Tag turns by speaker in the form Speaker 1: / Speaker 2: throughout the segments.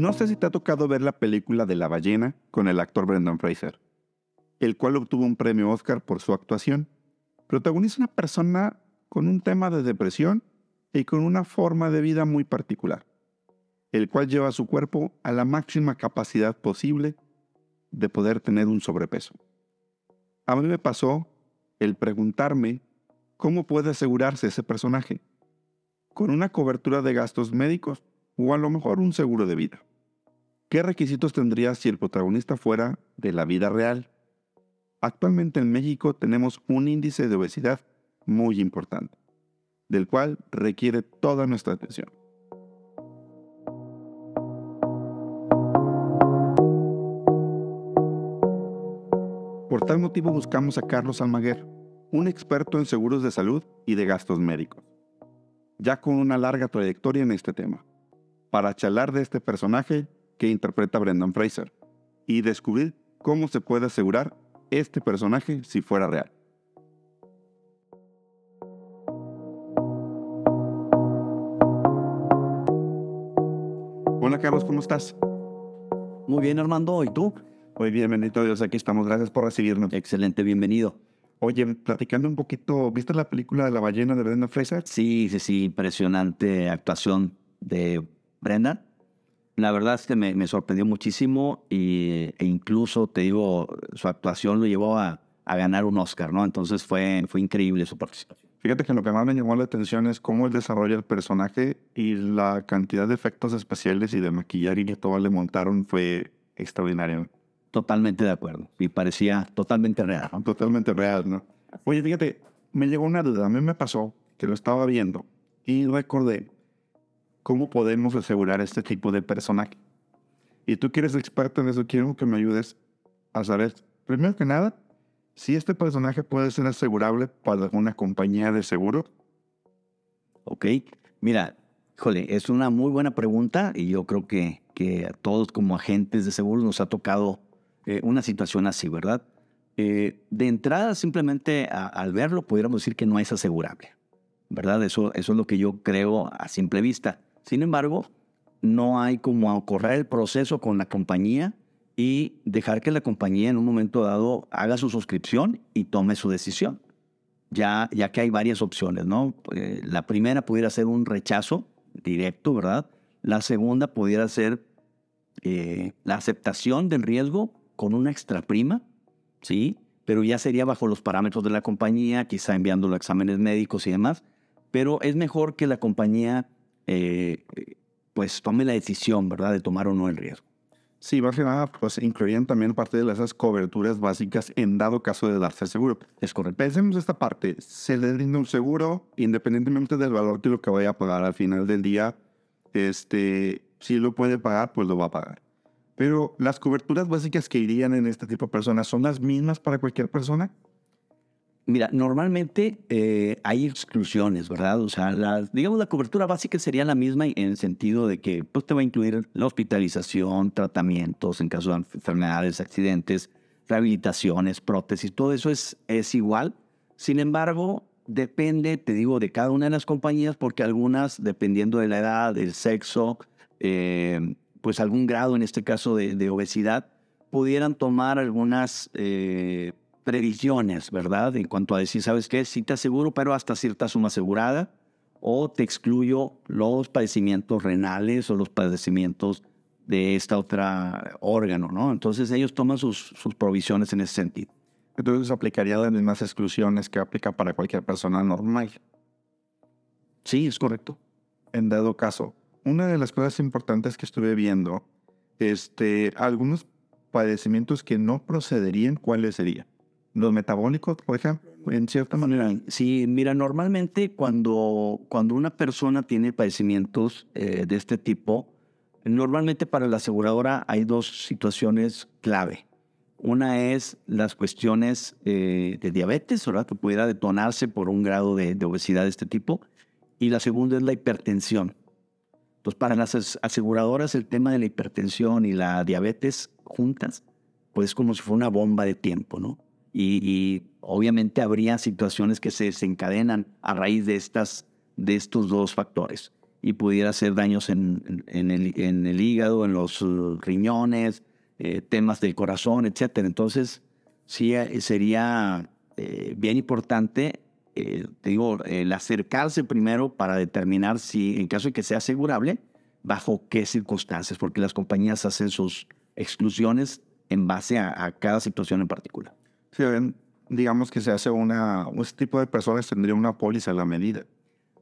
Speaker 1: No sé si te ha tocado ver la película de La ballena con el actor Brendan Fraser, el cual obtuvo un premio Oscar por su actuación. Protagoniza una persona con un tema de depresión y con una forma de vida muy particular, el cual lleva su cuerpo a la máxima capacidad posible de poder tener un sobrepeso. A mí me pasó el preguntarme cómo puede asegurarse ese personaje, con una cobertura de gastos médicos o a lo mejor un seguro de vida. ¿Qué requisitos tendría si el protagonista fuera de la vida real? Actualmente en México tenemos un índice de obesidad muy importante, del cual requiere toda nuestra atención. Por tal motivo buscamos a Carlos Almaguer, un experto en seguros de salud y de gastos médicos, ya con una larga trayectoria en este tema, para charlar de este personaje que interpreta Brendan Fraser y descubrir cómo se puede asegurar este personaje si fuera real. Hola Carlos, ¿cómo estás?
Speaker 2: Muy bien, Armando. ¿Y tú?
Speaker 1: Muy bien, bendito Dios, aquí estamos. Gracias por recibirnos.
Speaker 2: Excelente, bienvenido.
Speaker 1: Oye, platicando un poquito, ¿viste la película de la ballena de Brendan Fraser?
Speaker 2: Sí, sí, sí, impresionante actuación de Brendan. La verdad es que me, sorprendió muchísimo y, e incluso, te digo, su actuación lo llevó a, a, ganar un Oscar, ¿no? Entonces fue, fue increíble su participación.
Speaker 1: Fíjate que lo que más me llamó la atención es cómo él desarrolla el personaje y la cantidad de efectos especiales y de maquillaje que todo le montaron fue extraordinario.
Speaker 2: Totalmente de acuerdo. Y parecía totalmente real.
Speaker 1: Totalmente real, ¿no? Oye, fíjate, me llegó una duda. A mí me pasó que lo estaba viendo y recordé cómo podemos asegurar este tipo de personaje. Y tú que eres experto en eso, quiero que me ayudes a saber, primero que nada, si este personaje puede ser asegurable para una compañía de seguro.
Speaker 2: Ok, mira, híjole, es una muy buena pregunta y yo creo que, que a todos como agentes de seguro nos ha tocado eh, una situación así, ¿verdad? Eh, de entrada, simplemente al verlo, pudiéramos decir que no es asegurable, ¿verdad? Eso, eso es lo que yo creo a simple vista. Sin embargo, no hay como correr el proceso con la compañía y dejar que la compañía en un momento dado haga su suscripción y tome su decisión. Ya, ya que hay varias opciones, ¿no? Eh, la primera pudiera ser un rechazo directo, ¿verdad? La segunda pudiera ser la aceptación del riesgo con una extra prima, ¿sí? Pero ya sería bajo los parámetros de la compañía, quizá enviándolo a exámenes médicos y demás. Pero es mejor que la compañía eh, pues tome la decisión, ¿verdad?, de tomar o no el riesgo.
Speaker 1: Sí, más que nada, pues incluirían también parte de esas coberturas básicas en dado caso de darse el seguro.
Speaker 2: Es correcto.
Speaker 1: Pensemos esta parte. Se le brinda un seguro independientemente del valor que lo que vaya a pagar al final del día. Este, si lo puede pagar, pues lo va a pagar. Pero las coberturas básicas que irían en este tipo de personas son las mismas para cualquier persona.
Speaker 2: Mira, normalmente eh, hay exclusiones, ¿verdad? O sea, digamos, la cobertura básica sería la misma en el sentido de que pues, te va a incluir la hospitalización, tratamientos en caso de enfermedades, accidentes, rehabilitaciones, prótesis, todo eso es, es igual. Sin embargo, depende, te digo, de cada una de las compañías, porque algunas, dependiendo de la edad, del sexo, eh, pues algún grado, en este caso de, obesidad, pudieran tomar algunas eh, previsiones, ¿verdad? En cuanto a decir, ¿sabes qué? Sí te aseguro, pero hasta cierta suma asegurada, o te excluyo los padecimientos renales o los padecimientos de esta otra órgano, ¿no? Entonces ellos toman sus, sus provisiones en ese sentido.
Speaker 1: Entonces aplicaría las mismas exclusiones que aplica para cualquier persona normal.
Speaker 2: Sí, es correcto.
Speaker 1: En dado caso, una de las cosas importantes que estuve viendo, este, algunos padecimientos que no procederían, ¿cuáles serían? Los metabólicos, por ejemplo, en cierta manera.
Speaker 2: Sí, mira, normalmente cuando, cuando una persona tiene padecimientos eh, de este tipo, normalmente para la aseguradora hay dos situaciones clave. Una es las cuestiones eh, de diabetes, ¿verdad? Que pudiera detonarse por un grado de, de obesidad de este tipo. Y la segunda es la hipertensión. Entonces, para las aseguradoras, el tema de la hipertensión y la diabetes juntas, pues es como si fuera una bomba de tiempo, ¿no? Y, obviamente habría situaciones que se desencadenan a raíz de, estas, de estos dos factores. y pudiera hacer daños en, el, hígado, en los uh, riñones, eh, temas del corazón, etc. Entonces, sí eh, sería eh, bien importante, te digo, el acercarse primero para determinar si, en caso de que sea asegurable, bajo qué circunstancias, porque las compañías hacen sus exclusiones en base a, cada situación en particular.
Speaker 1: Sí, digamos que se hace una, este tipo de personas tendría una póliza a la medida.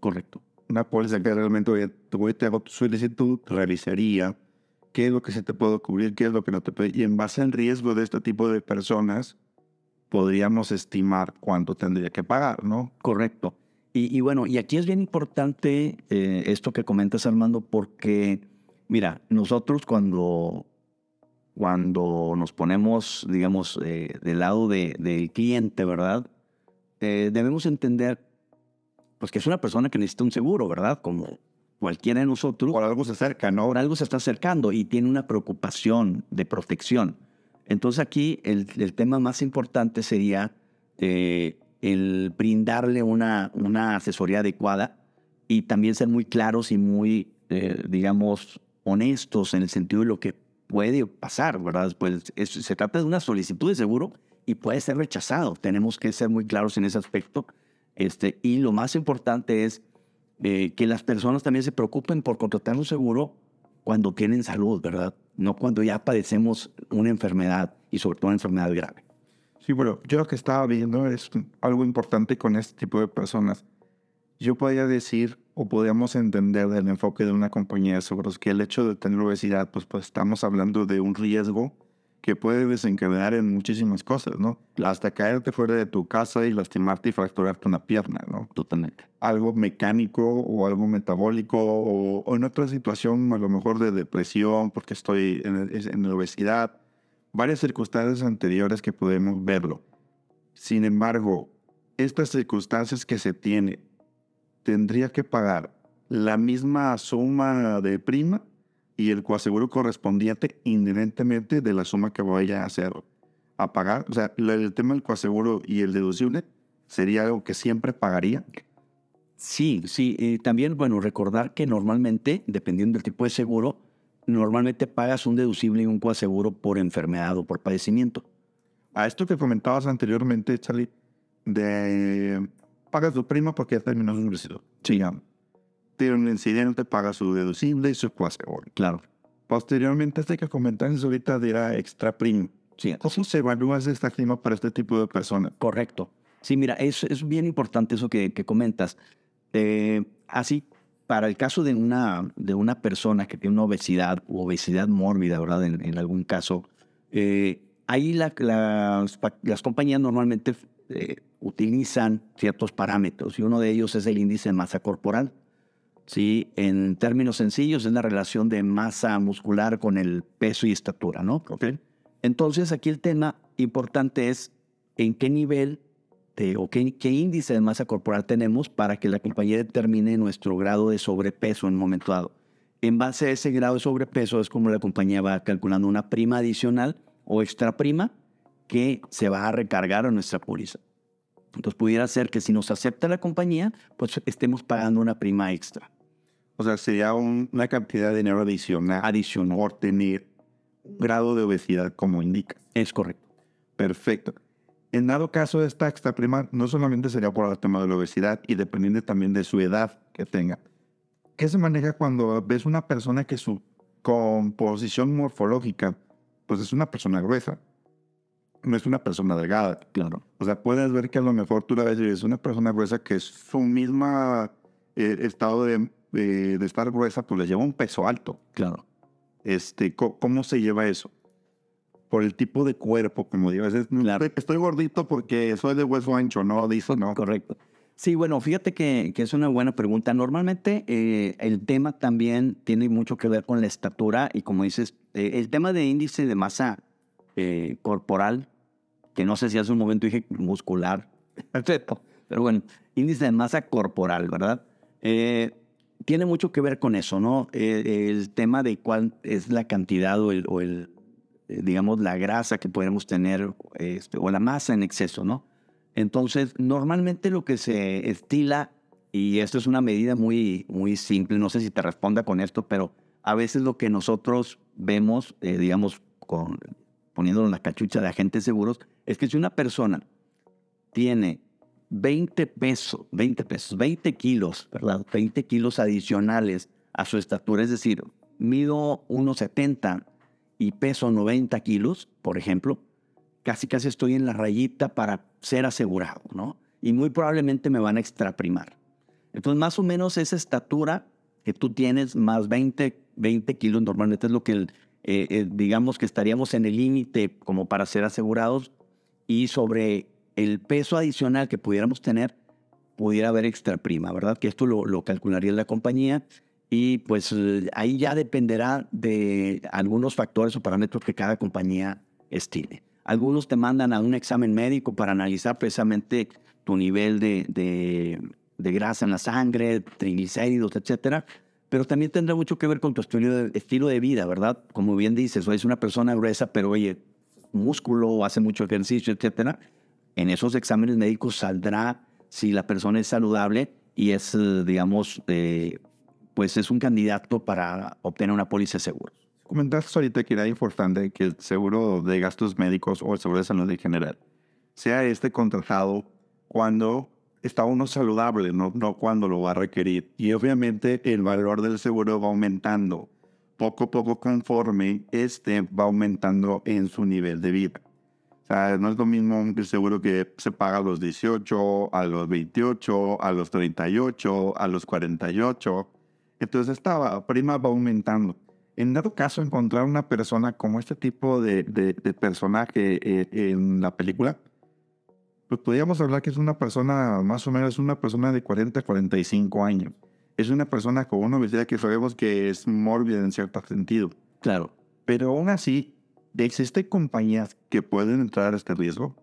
Speaker 2: Correcto
Speaker 1: una póliza que realmente oye, te hago tu solicitud, revisaría qué es lo que se te puede cubrir, qué es lo que no te puede. Y en base al riesgo de este tipo de personas, podríamos estimar cuánto tendría que pagar, ¿no?
Speaker 2: Correcto. Y, bueno, y aquí es bien importante eh, esto que comentas, Armando, porque, mira, nosotros cuando, cuando nos ponemos, digamos, eh, del lado de, del cliente, ¿verdad? Eh, debemos entender pues que es una persona que necesita un seguro, ¿verdad? Como cualquiera de nosotros.
Speaker 1: Por algo se acerca, ¿no?
Speaker 2: Por algo se está acercando y tiene una preocupación de protección. Entonces aquí el, tema más importante sería eh, el brindarle una, una asesoría adecuada y también ser muy claros y muy, eh, digamos, honestos en el sentido de lo que puede pasar, ¿verdad? Pues se trata de una solicitud de seguro y puede ser rechazado. Tenemos que ser muy claros en ese aspecto este, y lo más importante es eh, que las personas también se preocupen por contratar un seguro cuando tienen salud, ¿verdad? No cuando ya padecemos una enfermedad y sobre todo una enfermedad grave.
Speaker 1: Sí, bueno, yo lo que estaba viendo es algo importante con este tipo de personas. Yo podría decir o podríamos entender del enfoque de una compañía de seguros que el hecho de tener obesidad, pues, pues estamos hablando de un riesgo que puede desencadenar en muchísimas cosas, ¿no? Hasta caerte fuera de tu casa y lastimarte y fracturarte una pierna, ¿no?
Speaker 2: Totalmente.
Speaker 1: Algo mecánico o algo metabólico o, en otra situación a lo mejor de depresión porque estoy en, en obesidad. Varias circunstancias anteriores que podemos verlo. Sin embargo, estas circunstancias que se tiene, tendría que pagar la misma suma de prima y el coaseguro correspondiente inherentemente de la suma que vaya a hacer a pagar. O sea, el tema del coaseguro y el deducible sería algo que siempre pagaría.
Speaker 2: Sí, sí. también, bueno, recordar que normalmente, dependiendo del tipo de seguro, normalmente pagas un deducible y un coaseguro por enfermedad o por padecimiento.
Speaker 1: A esto que comentabas anteriormente, Charlie, de pagas tu prima porque ya terminó su universidad.
Speaker 2: Sí
Speaker 1: tiene un incidente, paga su deducible y su coaseguro.
Speaker 2: Claro.
Speaker 1: Posteriormente, este que comentaste ahorita dirá extra prima.
Speaker 2: Sí.
Speaker 1: ¿Cómo se evalúa esta prima para este tipo de personas?
Speaker 2: Correcto. Sí, mira, es, es bien importante eso que, que comentas. Eh, así, para el caso de una, de una persona que tiene una obesidad o obesidad mórbida, ¿verdad? En, en algún caso, eh, ahí la, las, las, compañías normalmente eh, utilizan ciertos parámetros y uno de ellos es el índice de masa corporal. ¿sí? En términos sencillos, es la relación de masa muscular con el peso y estatura, ¿no?
Speaker 1: Okay.
Speaker 2: Entonces, aquí el tema importante es en qué nivel de, o qué, qué, índice de masa corporal tenemos para que la compañía determine nuestro grado de sobrepeso en un momento dado. En base a ese grado de sobrepeso es como la compañía va calculando una prima adicional o extra prima que se va a recargar a nuestra póliza. Entonces pudiera ser que si nos acepta la compañía, pues estemos pagando una prima extra.
Speaker 1: O sea, sería una cantidad de dinero adicional, adicional por tener un grado de obesidad como indica.
Speaker 2: Es correcto.
Speaker 1: Perfecto. En dado caso, esta extra prima no solamente sería por el tema de la obesidad y dependiendo también de su edad que tenga. ¿Qué se maneja cuando ves una persona que su composición morfológica, pues es una persona gruesa? No es una persona delgada.
Speaker 2: Claro.
Speaker 1: O sea, puedes ver que a lo mejor tú la ves y es una persona gruesa que su misma eh, estado de, de, estar gruesa, pues le lleva un peso alto.
Speaker 2: Claro.
Speaker 1: Este, ¿Cómo se lleva eso? Por el tipo de cuerpo, como digo. Es, claro. Estoy gordito porque soy de hueso ancho, ¿no? Dice, no.
Speaker 2: Correcto. Sí, bueno, fíjate que, que es una buena pregunta. Normalmente eh, el tema también tiene mucho que ver con la estatura y como dices, eh, el tema de índice de masa corporal que no sé si hace un momento dije muscular, pero bueno, índice de masa corporal, ¿verdad? Eh, tiene mucho que ver con eso, ¿no? Eh, el tema de cuál es la cantidad o el, o el eh, digamos, la grasa que podemos tener este, o la masa en exceso, ¿no? Entonces, normalmente lo que se estila Y esto es una medida muy, muy simple. No sé si te responda con esto, pero a veces lo que nosotros vemos, eh, digamos, con, poniéndolo en la cachucha de agentes seguros, es que si una persona tiene 20 pesos, 20 pesos, 20 kilos, ¿verdad? 20 kilos adicionales a su estatura, es decir, mido 1,70 y peso 90 kilos, por ejemplo, casi casi estoy en la rayita para ser asegurado, ¿no? Y muy probablemente me van a extraprimar. Entonces, más o menos esa estatura que tú tienes más 20, 20 kilos normalmente es lo que, eh, eh, digamos que estaríamos en el límite como para ser asegurados y sobre el peso adicional que pudiéramos tener, pudiera haber extra prima, ¿verdad? Que esto lo, lo calcularía la compañía y pues eh, ahí ya dependerá de algunos factores o parámetros que cada compañía estime. Algunos te mandan a un examen médico para analizar precisamente tu nivel de, de, de grasa en la sangre, triglicéridos, etcétera. Pero también tendrá mucho que ver con tu estilo de, estilo de vida, ¿verdad? Como bien dices, o es una persona gruesa, pero oye, músculo, hace mucho ejercicio, etcétera en esos exámenes médicos saldrá si la persona es saludable y es, digamos, eh, pues es un candidato para obtener una póliza de seguros.
Speaker 1: Comentaste ahorita que era importante que el seguro de gastos médicos o el seguro de salud en general sea este contratado cuando está uno saludable, no, no cuando lo va a requerir. Y obviamente el valor del seguro va aumentando poco a poco conforme este va aumentando en su nivel de vida no es lo mismo un seguro que se paga a los 18, a los 28, a los 38, a los 48. Entonces esta prima va aumentando. En dado caso, encontrar una persona como este tipo de, de, personaje eh, en la película, pues podríamos hablar que es una persona, más o menos, una persona de 40, 45 años. Es una persona con una obesidad que sabemos que es mórbida en cierto sentido.
Speaker 2: Claro.
Speaker 1: Pero aún así, ¿Existen compañías que pueden entrar a este riesgo?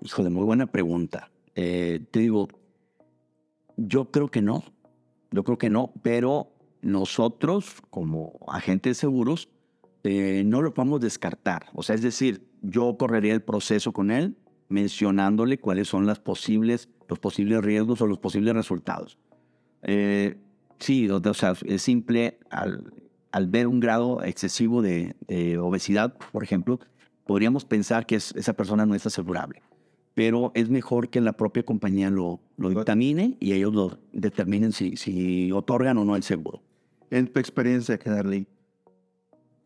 Speaker 2: Híjole, muy buena pregunta. Eh, te digo, yo creo que no. Yo creo que no, pero nosotros, como agentes seguros, eh, no lo podemos descartar. O sea, es decir, yo correría el proceso con él mencionándole cuáles son las posibles, los posibles riesgos o los posibles resultados. Eh, sí, o sea, es simple, al, al ver un grado excesivo de, obesidad, por ejemplo, podríamos pensar que esa persona no es asegurable. Pero es mejor que la propia compañía lo, lo dictamine y ellos lo determinen si, si otorgan o no el seguro.
Speaker 1: En tu experiencia, Kedarly,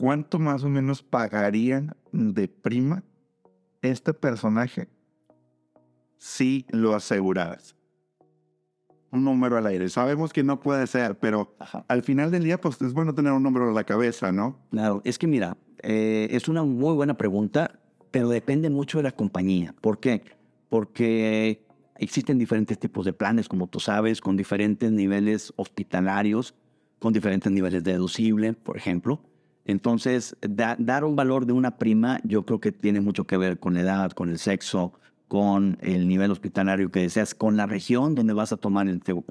Speaker 1: ¿cuánto más o menos pagarían de prima este personaje si lo aseguraras? un número al aire. Sabemos que no puede ser, pero al final del día, pues es bueno tener un número en la cabeza, ¿no?
Speaker 2: Claro, es que mira, eh, es una muy buena pregunta, pero depende mucho de la compañía. ¿Por qué? Porque existen diferentes tipos de planes, como tú sabes, con diferentes niveles hospitalarios, con diferentes niveles de deducible, por ejemplo. Entonces, dar un valor de una prima, yo creo que tiene mucho que ver con la edad, con el sexo, con el nivel hospitalario que deseas, con la región donde vas a tomar,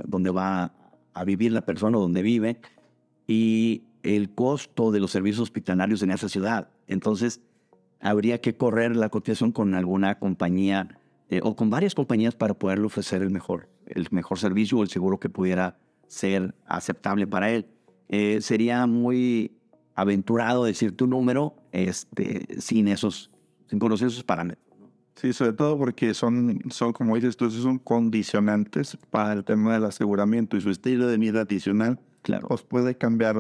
Speaker 2: donde va a vivir la persona, donde vive, y el costo de los servicios hospitalarios en esa ciudad. Entonces, habría que correr la cotización con alguna compañía eh, o con varias compañías para poderle ofrecer el mejor, el mejor servicio o el seguro que pudiera ser aceptable para él. Eh, sería muy aventurado decir tu número este, sin esos, sin conocer esos parámetros.
Speaker 1: Sí, sobre todo porque son, son como dices tú, son condicionantes para el tema del aseguramiento y su estilo de vida adicional
Speaker 2: claro.
Speaker 1: os puede cambiar.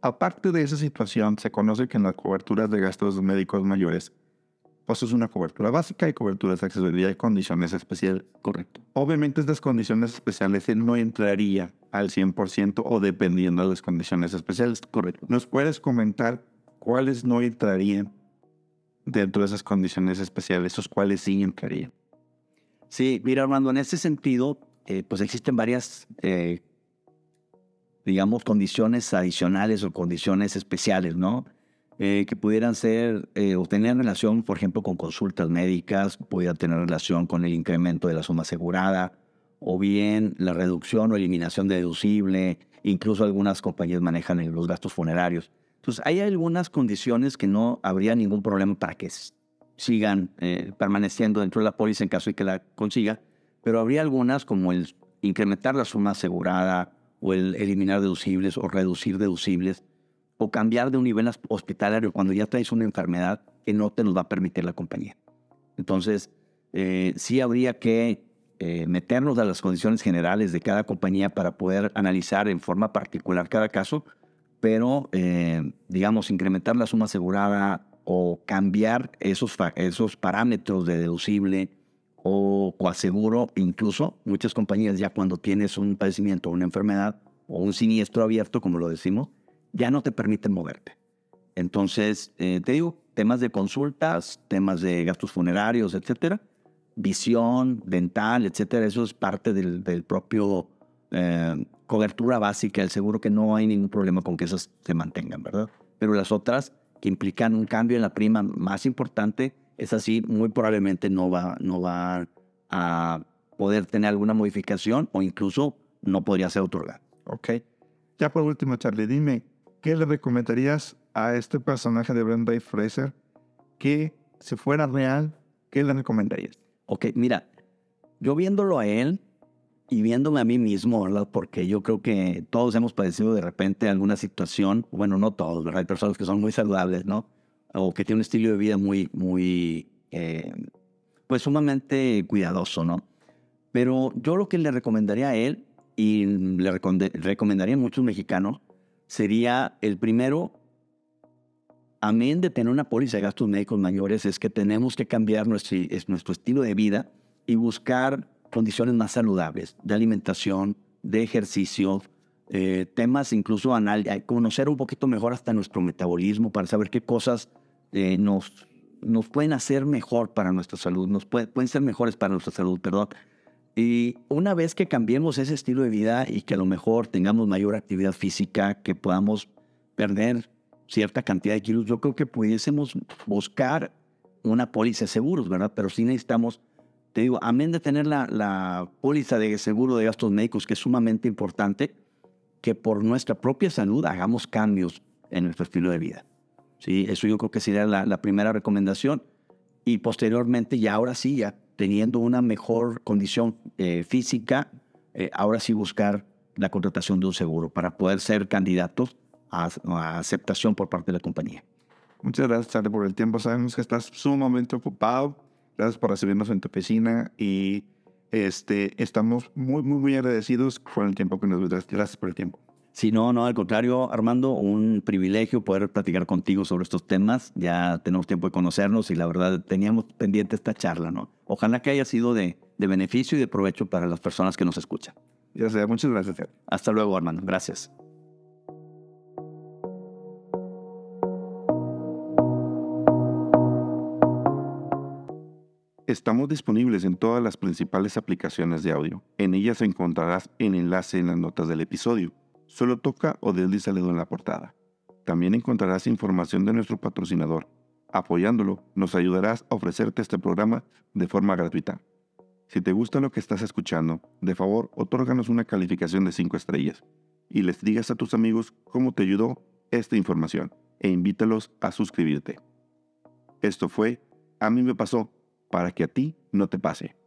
Speaker 1: Aparte de esa situación, se conoce que en las coberturas de gastos médicos mayores, pues es una cobertura básica y coberturas de accesibilidad y condiciones especiales.
Speaker 2: Correcto.
Speaker 1: Obviamente estas condiciones especiales no entraría al 100% o dependiendo de las condiciones especiales.
Speaker 2: Correcto.
Speaker 1: ¿Nos puedes comentar cuáles no entrarían dentro de esas condiciones especiales, esos cuales sí entrarían.
Speaker 2: Sí, mira Armando, en ese sentido, eh, pues existen varias, eh, digamos, condiciones adicionales o condiciones especiales, ¿no? Eh, que pudieran ser o tener relación, por ejemplo, con consultas médicas, pudiera tener relación con el incremento de la suma asegurada, o bien la reducción o eliminación de deducible, incluso algunas compañías manejan los gastos funerarios. Entonces, hay algunas condiciones que no habría ningún problema para que sigan eh, permaneciendo dentro de la póliza en caso de que la consiga, Pero habría algunas como el incrementar la suma asegurada o el eliminar deducibles o reducir deducibles o cambiar de un nivel hospitalario cuando ya traes una enfermedad que no te nos va a permitir la compañía. Entonces, eh, sí habría que eh, meternos a las condiciones generales de cada compañía para poder analizar en forma particular cada caso, pero, eh, digamos, incrementar la suma asegurada o cambiar esos, esos parámetros de deducible o coaseguro, incluso muchas compañías ya cuando tienes un padecimiento, una enfermedad o un siniestro abierto, como lo decimos, ya no te permiten moverte. Entonces, te digo, temas de consultas, temas de gastos funerarios, etcétera, visión, dental, etcétera, eso es parte del, propio eh, cobertura básica del seguro que no hay ningún problema con que esas se mantengan, ¿verdad? Pero las otras que implican un cambio en la prima más importante, es así, muy probablemente no va, no va a poder tener alguna modificación o incluso no podría ser otorgada.
Speaker 1: Ok. Ya por último, Charlie, dime, ¿qué le recomendarías a este personaje de Brenda Fraser que si fuera real, qué le recomendarías?
Speaker 2: Ok, mira, yo viéndolo a él y viéndome a mí mismo, ¿verdad? Porque yo creo que todos hemos padecido de repente alguna situación, bueno, no todos, ¿verdad? Hay personas que son muy saludables, ¿no? O que tienen un estilo de vida muy, muy, eh, pues sumamente cuidadoso, ¿no? Pero yo lo que le recomendaría a él, y le recomendaría a muchos mexicanos, sería el primero, amén de tener una póliza de gastos médicos mayores, es que tenemos que cambiar nuestro, estilo de vida y buscar condiciones más saludables de alimentación, de ejercicio, eh, temas incluso anal, conocer un poquito mejor hasta nuestro metabolismo para saber qué cosas eh, nos, nos pueden hacer mejor para nuestra salud, nos pueden ser mejores para nuestra salud, perdón. Y una vez que cambiemos ese estilo de vida y que a lo mejor tengamos mayor actividad física, que podamos perder cierta cantidad de kilos, yo creo que pudiésemos buscar una póliza de seguros, ¿verdad? Pero sí necesitamos, te digo, amén de tener la, la póliza de seguro de gastos médicos, que es sumamente importante, que por nuestra propia salud hagamos cambios en nuestro estilo de vida. ¿sí? Eso yo creo que sería la, la primera recomendación. Y posteriormente, ya ahora sí, ya teniendo una mejor condición eh, física, eh, ahora sí buscar la contratación de un seguro para poder ser candidatos a, aceptación por parte de la compañía.
Speaker 1: Muchas gracias, Charlie, por el tiempo. Sabemos que estás sumamente ocupado. Gracias por recibirnos en tu oficina y este, estamos muy, muy, muy agradecidos por el tiempo que nos das. Gracias por el tiempo.
Speaker 2: Sí, no, no, al contrario, Armando, un privilegio poder platicar contigo sobre estos temas. Ya tenemos tiempo de conocernos y la verdad teníamos pendiente esta charla, ¿no? Ojalá que haya sido de, de beneficio y de provecho para las personas que nos escuchan.
Speaker 1: Ya sea, muchas gracias.
Speaker 2: Hasta luego, Armando. Gracias.
Speaker 1: Estamos disponibles en todas las principales aplicaciones de audio. En ellas encontrarás el enlace en las notas del episodio. Solo toca o desliza en la portada. También encontrarás información de nuestro patrocinador. Apoyándolo, nos ayudarás a ofrecerte este programa de forma gratuita. Si te gusta lo que estás escuchando, de favor, otórganos una calificación de 5 estrellas y les digas a tus amigos cómo te ayudó esta información e invítalos a suscribirte. Esto fue A mí me pasó para que a ti no te pase.